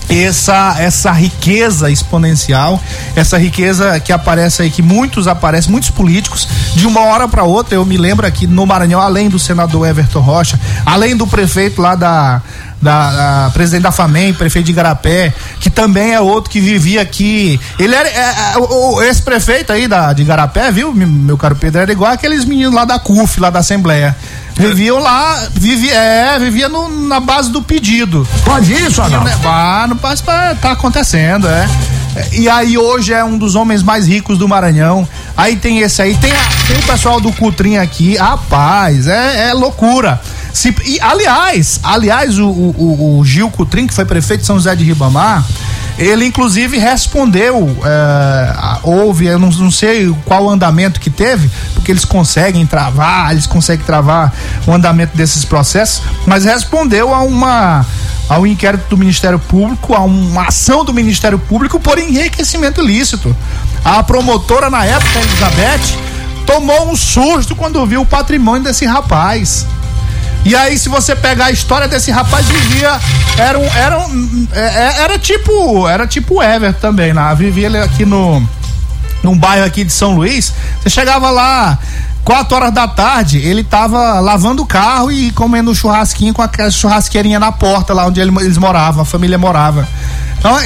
essa essa riqueza exponencial, essa riqueza que aparece aí que muitos aparecem, muitos políticos de uma hora para outra. Eu me lembro aqui no Maranhão, além do senador Everton Rocha, além do prefeito lá da da, da presidente da FAMEM, prefeito de Igarapé, que também é outro que vivia aqui. Ele era é, é, o- esse prefeito aí da de Igarapé, viu, meu caro Pedro, era igual aqueles meninos lá da CUF, lá da Assembleia. Viviam lá, vivia, é, vivia no- na base do pedido. Pode isso, Adalto? Ah, não passa pra, tá acontecendo, é. E aí hoje é um dos homens mais ricos do Maranhão. Aí tem esse aí, tem, a- tem o pessoal do Cutrim aqui, rapaz, é, é loucura. Se, e, aliás, aliás, o, o, o- o Gil Cutrim, que foi prefeito de São José de Ribamar, ele inclusive respondeu, é, houve, eu não, não sei qual andamento que teve, porque eles conseguem travar, eles conseguem travar o andamento desses processos, mas respondeu a uma ao inquérito do Ministério Público, a uma ação do Ministério Público por enriquecimento ilícito. A promotora na época, Elizabeth, tomou um susto quando viu o patrimônio desse rapaz. E aí, se você pegar a história desse rapaz, vivia. Era um. Era, um, é, é, era tipo. Era tipo Ever também, né? Vivia ele aqui no. Num bairro aqui de São Luís. Você chegava lá. Quatro horas da tarde, ele tava lavando o carro e comendo um churrasquinho com aquela churrasqueirinha na porta lá onde ele- eles moravam, a família morava.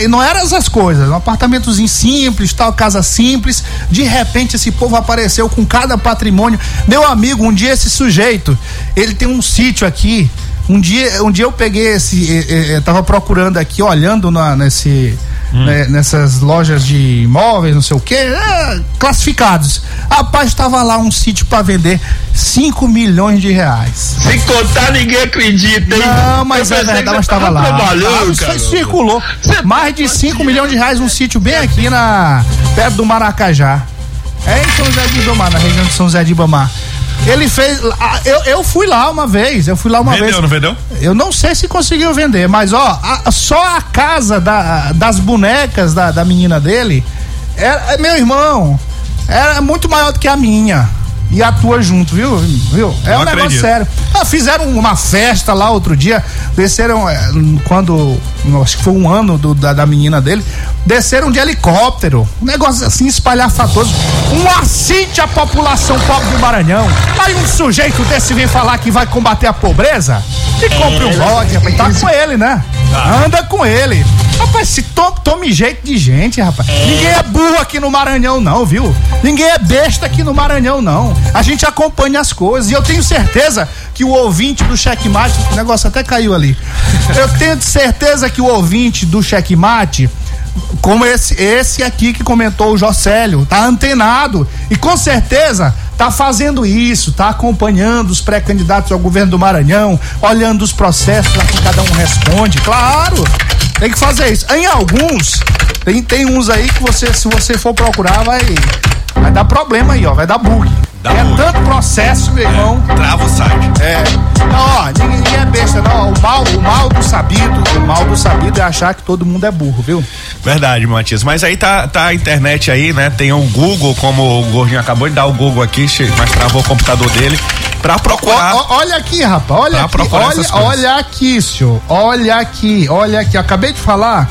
E não eram essas coisas, um apartamentozinho simples, tal, casa simples. De repente esse povo apareceu com cada patrimônio. Meu amigo, um dia esse sujeito, ele tem um sítio aqui. Um dia, um dia eu peguei esse, eh, eh, eh, tava procurando aqui, olhando na, nesse, né, nessas lojas de imóveis, não sei o que, classificados. Rapaz, estava lá um sítio para vender 5 milhões de reais. Se contar, ninguém acredita, hein? Não, mas é verdade, que mas estava lá. Ah, cara. circulou. Mais de 5 milhões de reais um sítio bem aqui na perto do Maracajá. É em São José de Ibamar, na região de São José de Ibamar. Ele fez. Eu, eu fui lá uma vez, eu fui lá uma Vendeu, vez. não vendeu? Eu não sei se conseguiu vender, mas ó, a- só a casa da- das bonecas da, da menina dele, era, é, meu irmão, era muito maior do que a minha. E a tua junto, viu? viu? É Não um negócio acredito. sério. Ah, fizeram uma festa lá outro dia, desceram, é, quando, acho que foi um ano do- da, da menina dele, desceram de helicóptero. Um negócio assim espalhafatoso. Um assinte à população pobre do Maranhão. Aí um sujeito desse vem falar que vai combater a pobreza e compre um bode, rapaz. Tá com ele, né? Anda com ele. Rapaz, se to, tome jeito de gente, rapaz. Ninguém é burro aqui no Maranhão, não, viu? Ninguém é besta aqui no Maranhão, não. A gente acompanha as coisas. E eu tenho certeza que o ouvinte do Checkmate. O negócio até caiu ali. Eu tenho certeza que o ouvinte do Checkmate como esse, esse aqui que comentou o Jocélio, tá antenado e com certeza tá fazendo isso, tá acompanhando os pré-candidatos ao governo do Maranhão, olhando os processos lá que cada um responde, claro, tem que fazer isso. Em alguns, tem, tem uns aí que você, se você for procurar, vai Vai dar problema aí, ó. Vai dar bug. Dá é bug. tanto processo, meu irmão. Trava o site. É. Não, ó, ninguém, ninguém é besta, não. O mal, o mal do sabido, o mal do sabido é achar que todo mundo é burro, viu? Verdade, Matias. Mas aí tá, tá a internet aí, né? Tem um Google, como o Gordinho acabou de dar o Google aqui, mas travou o computador dele, pra procurar. Ó, ó, olha aqui, rapaz. Olha aqui. Olha, olha aqui, senhor. Olha aqui, olha aqui. Acabei de falar.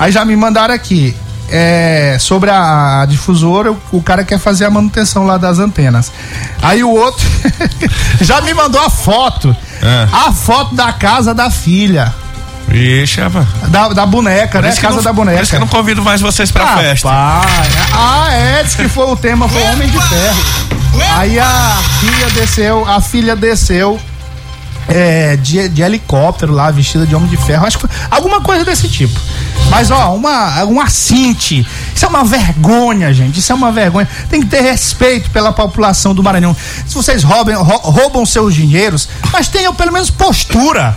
Aí já me mandaram aqui. É, sobre a, difusora, o, o cara quer fazer a manutenção lá das antenas. Aí o outro já me mandou a foto. É. A foto da casa da filha. Ixi. Da, da boneca, Por né? Casa não- da boneca. Por isso que eu não convido mais vocês pra Rapaz, festa. Ah, é, disse que foi o tema, foi Homem de Ferro. Aí a filha desceu, a filha desceu é, de, de helicóptero lá, vestida de Homem de Ferro. Acho que foi alguma coisa desse tipo. Mas, ó, uma, um assinte. Isso é uma vergonha, gente. Isso é uma vergonha. Tem que ter respeito pela população do Maranhão. Se vocês roubam, rou- roubam seus dinheiros, mas tenham pelo menos postura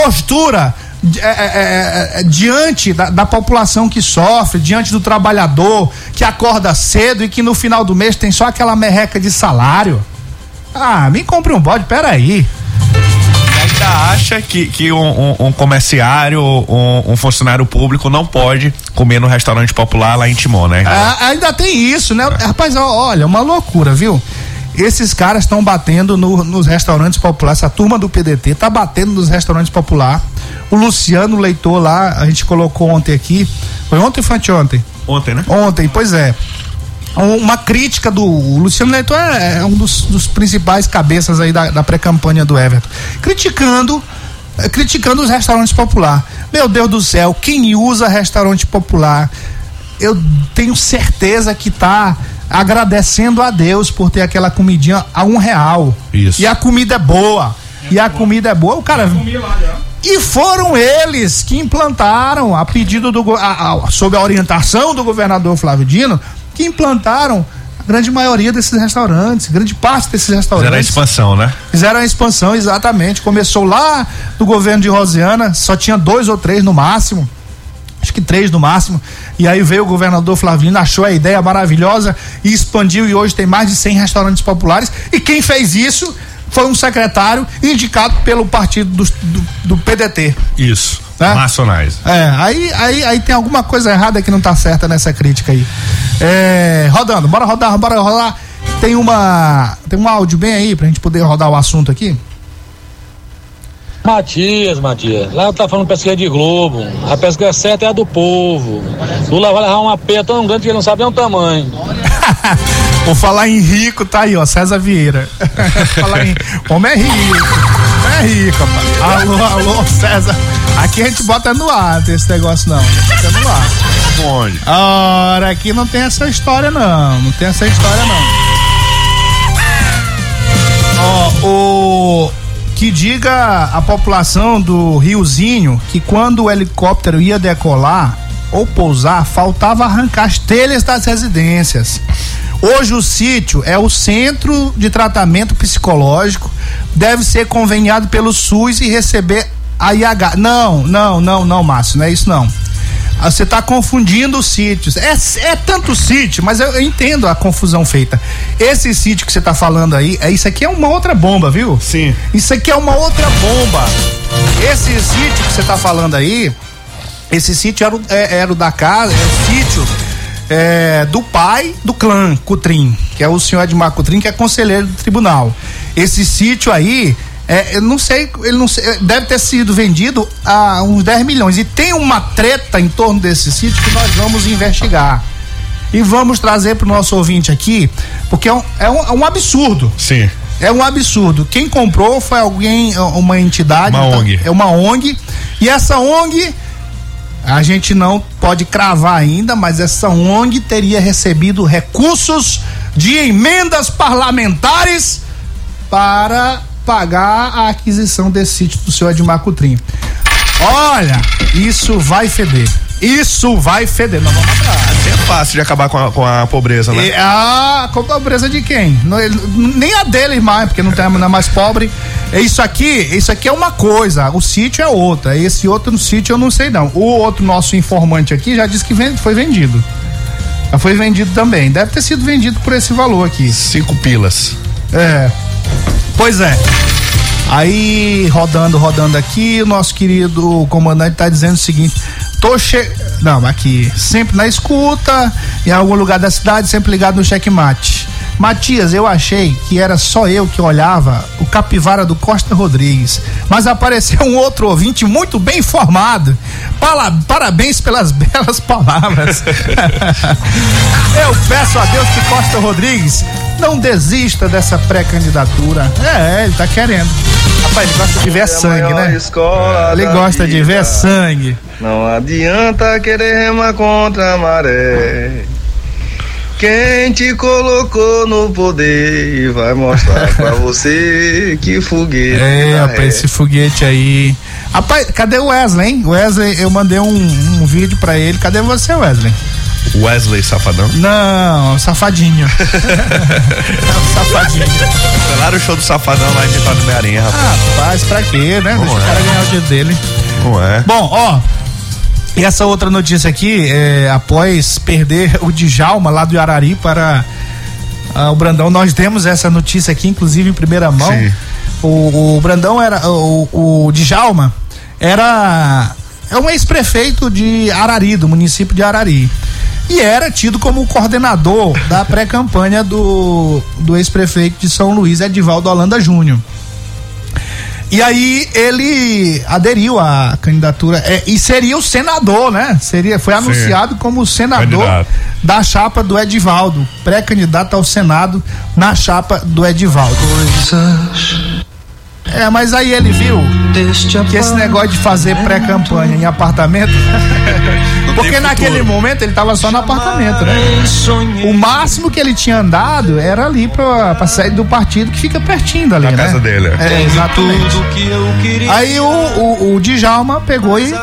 postura é, é, é, é, diante da, da população que sofre, diante do trabalhador que acorda cedo e que no final do mês tem só aquela merreca de salário. Ah, me compre um bode, peraí. Ainda acha que, que um, um- um comerciário, um, um funcionário público não pode comer no restaurante popular lá em Timon, né? Ah, ainda tem isso, né? Rapaz, olha, uma loucura, viu? Esses caras estão batendo no- nos restaurantes populares, essa turma do PDT tá batendo nos restaurantes populares. O Luciano Leitor lá, a gente colocou ontem aqui. Foi ontem ou foi anteontem? Ontem, né? Ontem, pois é. Um- Uma crítica do Luciano Leitor é, é um dos, dos principais cabeças aí da, da pré-campanha do Everton. Criticando, eh, criticando os restaurantes populares. Meu Deus do céu, quem usa restaurante popular, eu tenho certeza que tá agradecendo a Deus por ter aquela comidinha a um real. Isso. E a comida é boa. E a comida é boa, o cara. E foram eles que implantaram, a pedido do a- a- sob a orientação do governador Flávio Dino, que implantaram a grande maioria desses restaurantes, grande parte desses restaurantes. Fizeram a expansão, né? Fizeram a expansão, exatamente. Começou lá do governo de Rosiana, só tinha dois ou três no máximo. Acho que três no máximo. E aí veio o governador Flavino, achou a ideia maravilhosa e expandiu. E hoje tem mais de 100 restaurantes populares. E quem fez isso foi um secretário indicado pelo partido do, do, do PDT. Isso. Né? Nacionais. É, aí, aí, aí tem alguma coisa errada que não tá certa nessa crítica aí. É, rodando, bora rodar, bora rodar. Tem uma. Tem um áudio bem aí pra gente poder rodar o assunto aqui. Matias, Matias, lá tá falando pesquisa de Globo. A pesquisa certa é a do povo. Lula vai levar uma peia tão grande que ele não sabe nem o tamanho. Vou falar em rico, tá aí, ó, César Vieira. falar em. Homem é rico. É rico, rapaz. Alô, alô, César. Aqui a gente bota no ar, tem esse negócio não. Bota no ar. Onde? Ora, aqui não tem essa história não. Não tem essa história não. Ó, o que diga a população do Riozinho que quando o helicóptero ia decolar ou pousar, faltava arrancar as telhas das residências. Hoje o sítio é o centro de tratamento psicológico, deve ser conveniado pelo SUS e receber a IH. Não, não, não, não, Márcio, não é isso não. Ah, Você está confundindo os sítios. É, é tanto sítio, mas eu, eu entendo a confusão feita. Esse sítio que você está falando aí, é, isso aqui é uma outra bomba, viu? Sim. Isso aqui é uma outra bomba. Esse sítio que você está falando aí, esse sítio era, o- é- era o da casa, é o sítio é, do pai do clã Cutrim, que é o senhor Edmar Cutrim, que é conselheiro do tribunal. Esse sítio aí, é, eu não sei, ele não sei, deve ter sido vendido a uns 10 milhões. E tem uma treta em torno desse sítio que nós vamos investigar. E vamos trazer para o nosso ouvinte aqui, porque é um, é um, é um absurdo. Sim. É um absurdo. Quem comprou foi alguém, uma entidade. Uma então, ONG. É uma ONG. E essa ONG, a gente não pode cravar ainda, mas essa ONG teria recebido recursos de emendas parlamentares para pagar a aquisição desse sítio do senhor Edmar Cutrim. Olha, isso vai feder. Isso vai feder. Nós vamos atrás. É fácil de acabar com a, com a pobreza, né? E a com a pobreza de quem? Não, ele- nem a dele mais, porque não tem é mais pobre. É Isso aqui, isso aqui é uma coisa, o sítio é outra. Esse outro sítio eu não sei não. O outro nosso informante aqui já disse que vende- foi vendido. Já foi vendido também. Deve ter sido vendido por esse valor aqui. Cinco pilas. É. Pois é. Aí, rodando, rodando aqui, o nosso querido comandante tá dizendo o seguinte: tô che... Não, aqui, sempre na escuta, em algum lugar da cidade, sempre ligado no checkmate. Matias, eu achei que era só eu que olhava o capivara do Costa Rodrigues, mas apareceu um outro ouvinte muito bem informado. Parabéns pelas belas palavras. eu peço a Deus que Costa Rodrigues não desista dessa pré-candidatura. É, ele tá querendo. Rapaz, ele gosta de ver sangue, né? Ele gosta de ver sangue. Não adianta querer remar contra a maré. Quem te colocou no poder vai mostrar pra você que foguete. É, tá rapaz, esse foguete aí. Rapaz, cadê o Wesley, hein? Wesley, eu mandei um, um vídeo pra ele. Cadê você, Wesley? Wesley Safadão. Não, safadinho. É o safadinho. Lá no show do Safadão lá em Vitória do Mearinha, rapaz. Rapaz, pra quê, né? Deixa o cara ganhar o dinheiro dele. Não é? Bom, ó. E essa outra notícia aqui, é, após perder o Djalma lá do Arari para ah, o Brandão, nós temos essa notícia aqui, inclusive em primeira mão. Sim. O, o Brandão era. O, o Djalma era. É um ex-prefeito de Arari, do município de Arari. E era tido como o coordenador da pré-campanha do, do ex-prefeito de São Luís, Edivaldo Holanda Júnior. E aí ele aderiu à candidatura é, e seria o senador, né? Seria, foi anunciado como o senador Candidato. da chapa do Edivaldo, pré-candidato ao Senado na chapa do Edivaldo. É, mas aí ele viu que esse negócio de fazer pré-campanha em apartamento. Porque naquele momento ele tava só no apartamento, né? O máximo que ele tinha andado era ali pra, pra sede do partido que fica pertinho dali, Na né? casa dele, é. É, exatamente. Aí o, o, o Djalma pegou e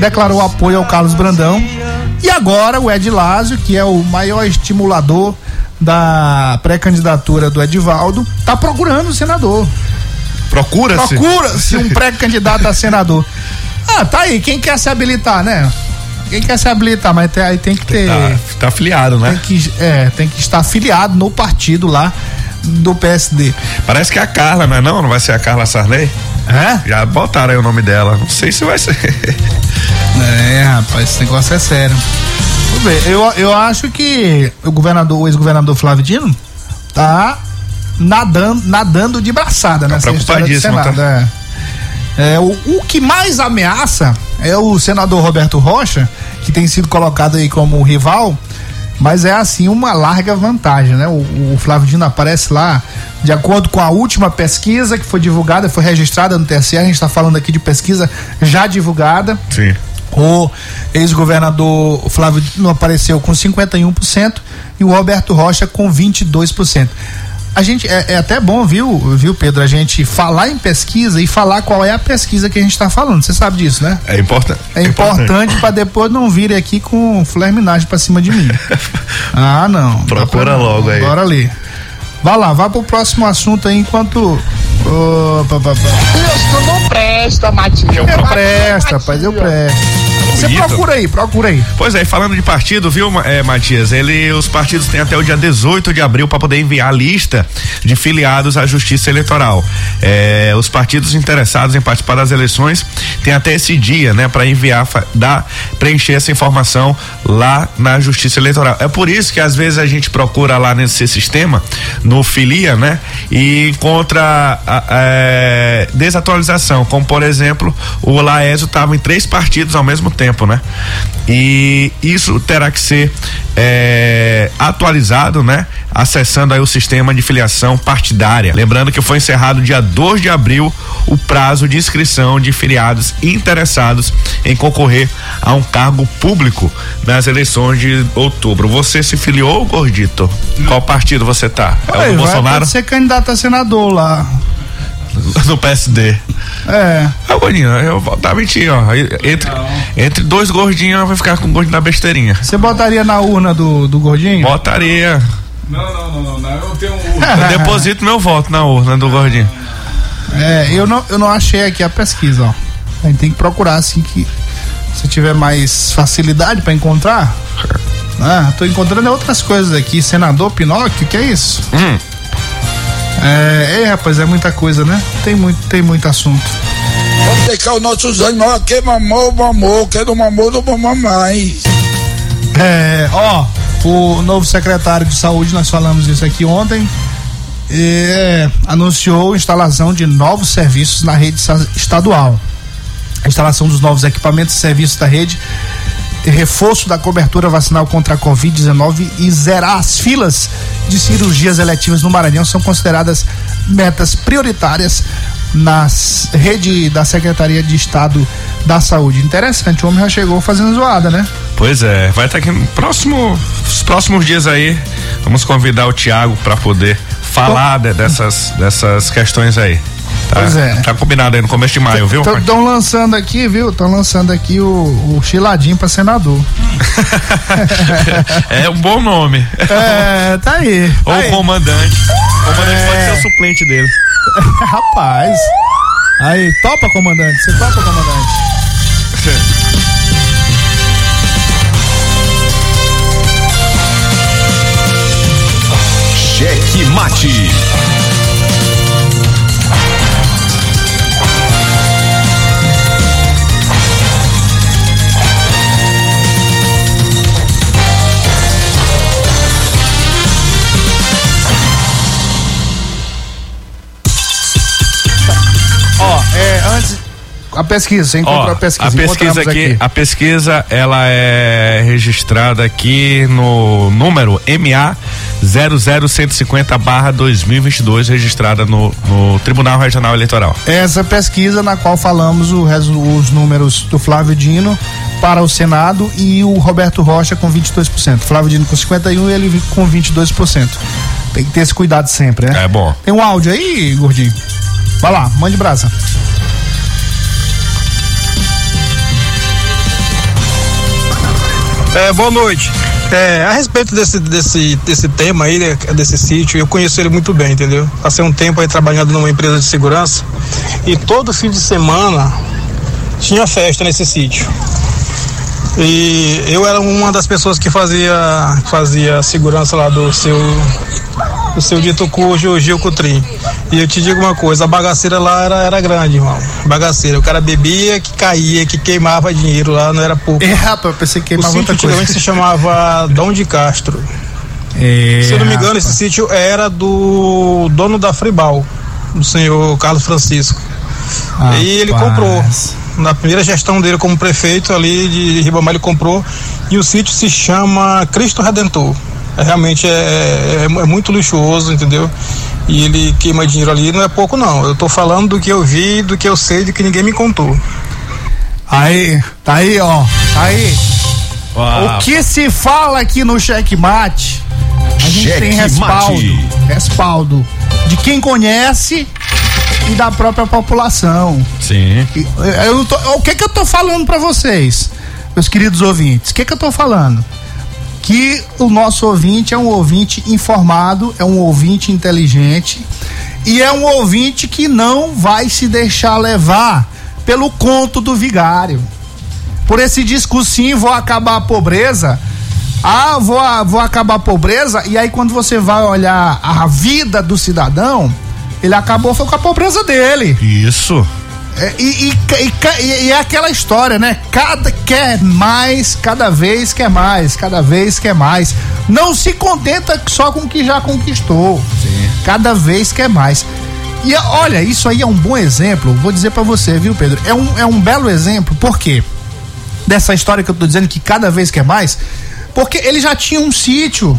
declarou apoio ao Carlos Brandão. E agora o Ed Lázio, que é o maior estimulador da pré-candidatura do Edivaldo, tá procurando o senador. Procura-se. Procura-se um pré-candidato a senador. Ah, tá aí. Quem quer se habilitar, né? Quem quer se habilitar, mas tem- aí tem que ter. Tá, tá afiliado, né? Tem que, é, tem que estar afiliado no partido lá do PSD. Parece que é a Carla, não é não? Não vai ser a Carla Sarney? É? Já botaram aí o nome dela. Não sei se vai ser. É, rapaz, esse negócio é sério. Vamos ver, eu, eu acho que o governador, o ex-governador Flávio Dino tá nadando, nadando de braçada nessa história do preocupadíssimo, Senado. tá? É. É, o, o que mais ameaça é o senador Roberto Rocha, que tem sido colocado aí como rival, mas é assim uma larga vantagem, né? O, o Flávio Dino aparece lá, de acordo com a última pesquisa que foi divulgada, foi registrada no TSE, a gente está falando aqui de pesquisa já divulgada. Sim. O ex-governador Flávio Dino apareceu com 51% e o Roberto Rocha com 22%. A gente é, é até bom, viu, viu, Pedro, a gente falar em pesquisa e falar qual é a pesquisa que a gente está falando. Você sabe disso, né? É importante. É importante para depois não vir aqui com flerminagem para cima de mim. Ah, não. Procura pra- logo aí. Bora ali. Vai lá, vai pro próximo assunto aí enquanto. Ô, pá, pá, pá. Isso não presta, Matinho. Eu presto, rapaz, eu presto. Você Bonito. procura aí, procura aí. Pois é, falando de partido, viu, é, Matias? Ele, os partidos têm até o dia 18 de abril para poder enviar a lista de filiados à Justiça Eleitoral. É, os partidos interessados em participar das eleições têm até esse dia, né, para enviar, dar, preencher essa informação lá na Justiça Eleitoral. É por isso que às vezes a gente procura lá nesse sistema, no Filia, né, e encontra a- é, desatualização, como por exemplo, o Laésio estava em três partidos ao mesmo tempo, né? E isso terá que ser é, atualizado, né? Acessando aí o sistema de filiação partidária. Lembrando que foi encerrado dia 2 de abril o prazo de inscrição de filiados interessados em concorrer a um cargo público nas eleições de outubro. Você se filiou, Gordito? Qual partido você tá? É o Bolsonaro? ser candidato a senador lá. No PSD. É. Ah, gordinho, eu vou tá mentir, ó. Entre, entre dois gordinhos, vai ficar com o gordinho da besteirinha. Você botaria na urna do, do gordinho? Botaria. Não, não, não, não, não. Eu tenho um. Eu deposito meu voto na urna do gordinho. É, eu não, eu não achei aqui a pesquisa, ó. A gente tem que procurar assim que se tiver mais facilidade pra encontrar. Ah, tô encontrando outras coisas aqui. Senador Pinóquio, que é isso? Hum. É, é, rapaz, é muita coisa, né? Tem muito, tem muito assunto. Vamos deixar os nossos animais aqui, mamou, mamou, quero mamou, não mamar mais. É, ó, o novo secretário de saúde, nós falamos isso aqui ontem, é, anunciou a instalação de novos serviços na rede estadual. A instalação dos novos equipamentos e serviços da rede, reforço da cobertura vacinal contra a Covid-19 e zerar as filas de cirurgias eletivas no Maranhão são consideradas metas prioritárias na rede da Secretaria de Estado da Saúde. Interessante, o homem já chegou fazendo zoada, né? Pois é, vai estar aqui no próximo, os próximos dias aí. Vamos convidar o Tiago para poder falar de- dessas, dessas questões aí. Tá, Pois é. Tá combinado aí no começo de maio, viu? Estão lançando aqui, viu? Estão lançando aqui o, o Chiladinho pra senador. é um bom nome. É, tá aí. Ou Aí. o comandante. O comandante pode ser o suplente dele. Rapaz. Aí, topa, comandante. Você topa, comandante? Cheque Mate. A pesquisa, você encontrou Ó, a pesquisa. a pesquisa encontramos aqui, a pesquisa, ela é registrada aqui no número MA 00150 barra 2022, registrada no, no Tribunal Regional Eleitoral. Essa pesquisa na qual falamos o os números do Flávio Dino para o Senado e o Roberto Rocha com 22%. Flávio Dino com 51 e ele com 22%. Tem que ter esse cuidado sempre, né? É bom. Tem um áudio aí, gordinho? Vai lá, mande brasa. É, boa noite. É, a respeito desse, desse, desse tema aí, né, desse sítio, eu conheço ele muito bem, entendeu? Passei um tempo aí trabalhando numa empresa de segurança e todo fim de semana tinha festa nesse sítio. E eu era uma das pessoas que fazia, fazia segurança lá do seu, do seu dito cujo Gil Cutrim. E eu te digo uma coisa, a bagaceira lá era, era grande, irmão. Bagaceira. O cara bebia, que caía, que queimava dinheiro lá, não era pouco. É, rapaz, eu pensei que O queimava sítio coisa. antigamente se chamava Dom de Castro. É, Se eu não me engano, rapaz. esse sítio era do dono da Fribal, do senhor Carlos Francisco. e ele Rapaz. comprou. Na primeira gestão dele como prefeito ali de Ribamar, ele comprou. E o sítio se chama Cristo Redentor. É, realmente é, é- é muito luxuoso, entendeu? E ele queima dinheiro ali, não é pouco não. Eu tô falando do que eu vi, do que eu sei, do que ninguém me contou. Aí, tá aí, ó. Tá aí. Uau. O que se fala aqui no checkmate, a gente tem Checkmate. respaldo. Respaldo de quem conhece e da própria população. Sim. Eu não tô- o que que eu tô falando pra vocês, meus queridos ouvintes? O que que eu tô falando? Que o nosso ouvinte é um ouvinte informado, é um ouvinte inteligente e é um ouvinte que não vai se deixar levar pelo conto do vigário. Por esse discursinho, vou acabar a pobreza. Ah, vou, vou acabar a pobreza. E aí, quando você vai olhar a vida do cidadão, ele acabou foi com a pobreza dele. Isso. É, e, e, e, e- é aquela história, né? Cada quer mais, cada vez quer mais, cada vez quer mais. Não se contenta só com o que já conquistou. Cada vez quer mais. E olha, isso aí é um bom exemplo. Vou dizer pra você, viu, Pedro? É um, é um belo exemplo. Por quê? Dessa história que eu tô dizendo que cada vez quer mais. Porque ele já tinha um sítio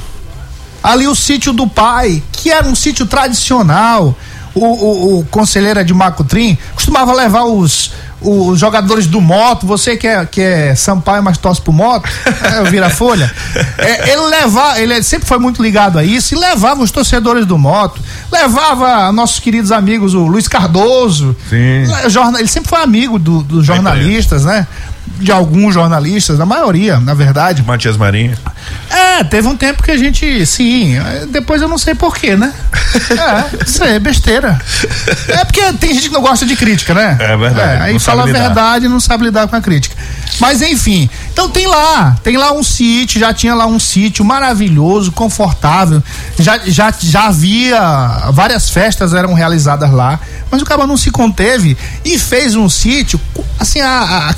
ali o sítio do pai, que era um sítio tradicional. O, o, o conselheiro de Macutrim costumava levar os, os jogadores do moto. Você que é, que é Sampaio, mas torce pro moto, é, vira folha. É, ele levava, ele sempre foi muito ligado a isso e levava os torcedores do moto, levava nossos queridos amigos, o Luiz Cardoso. Sim. Ele sempre foi amigo do- dos jornalistas, né? De alguns jornalistas, da maioria, na verdade. Matias Marinho. É, teve um tempo que a gente, sim, é, depois eu não sei porquê, né? É, isso aí é besteira. É porque tem gente que não gosta de crítica, né? É verdade, aí não fala a verdade e não sabe lidar com a crítica. Mas enfim, então tem lá, tem lá um sítio, já tinha lá um sítio maravilhoso, confortável, já, já, já havia várias festas eram realizadas lá, mas o cara não se conteve e fez um sítio, assim, a, a, a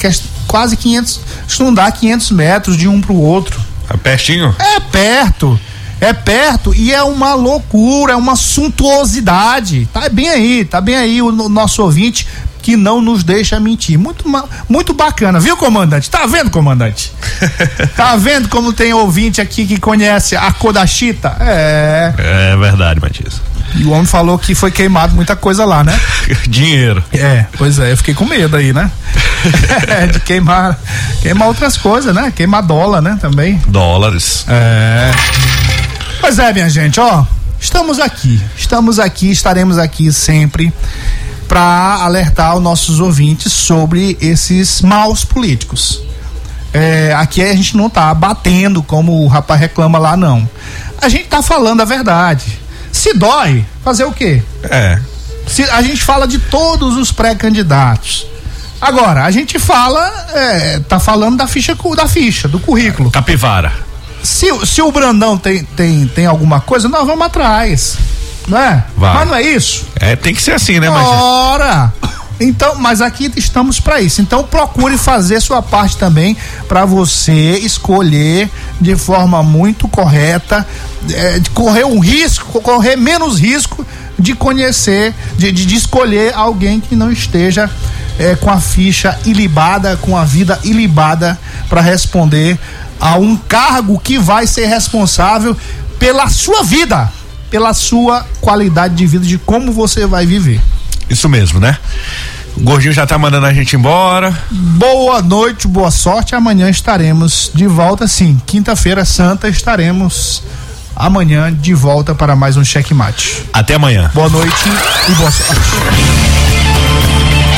quase 500, se não dá 500 metros de um pro outro. É pertinho? É perto. É perto e é uma loucura, é uma suntuosidade. Tá bem aí, tá bem aí o, o nosso ouvinte que não nos deixa mentir. Muito, muito bacana, viu, comandante? Tá vendo, comandante? tá vendo como tem ouvinte aqui que conhece a cor da chita? É. É verdade, Matias. E o homem falou que foi queimado muita coisa lá, né? Dinheiro. É, pois é, eu fiquei com medo aí, né? É, de queimar, queimar outras coisas, né? Queimar dólar, né? Também. Dólares. É. Pois é, minha gente, ó, estamos aqui, estamos aqui, estaremos aqui sempre para alertar os nossos ouvintes sobre esses maus políticos. É, aqui a gente não tá batendo como o rapaz reclama lá, não. A gente tá falando a verdade. Se dói, fazer o quê? É. Se, a gente fala de todos os pré-candidatos. Agora, a gente fala, é, tá falando da ficha, da ficha, do currículo. Capivara. Se, se o Brandão tem, tem, tem alguma coisa, nós vamos atrás. Não é? Vai. Mas não é isso? É, tem que ser assim, né, Matias? Ora! Então, mas aqui estamos para isso. Então procure fazer sua parte também para você escolher de forma muito correta, é, correr um risco, correr menos risco de conhecer, de, de, de escolher alguém que não esteja é, com a ficha ilibada, com a vida ilibada para responder a um cargo que vai ser responsável pela sua vida, pela sua qualidade de vida, de como você vai viver. Isso mesmo, né? O Gordinho já tá mandando a gente embora. Boa noite, boa sorte. Amanhã estaremos de volta, sim. Quinta-feira santa estaremos amanhã de volta para mais um checkmate. Até amanhã. Boa noite e boa sorte.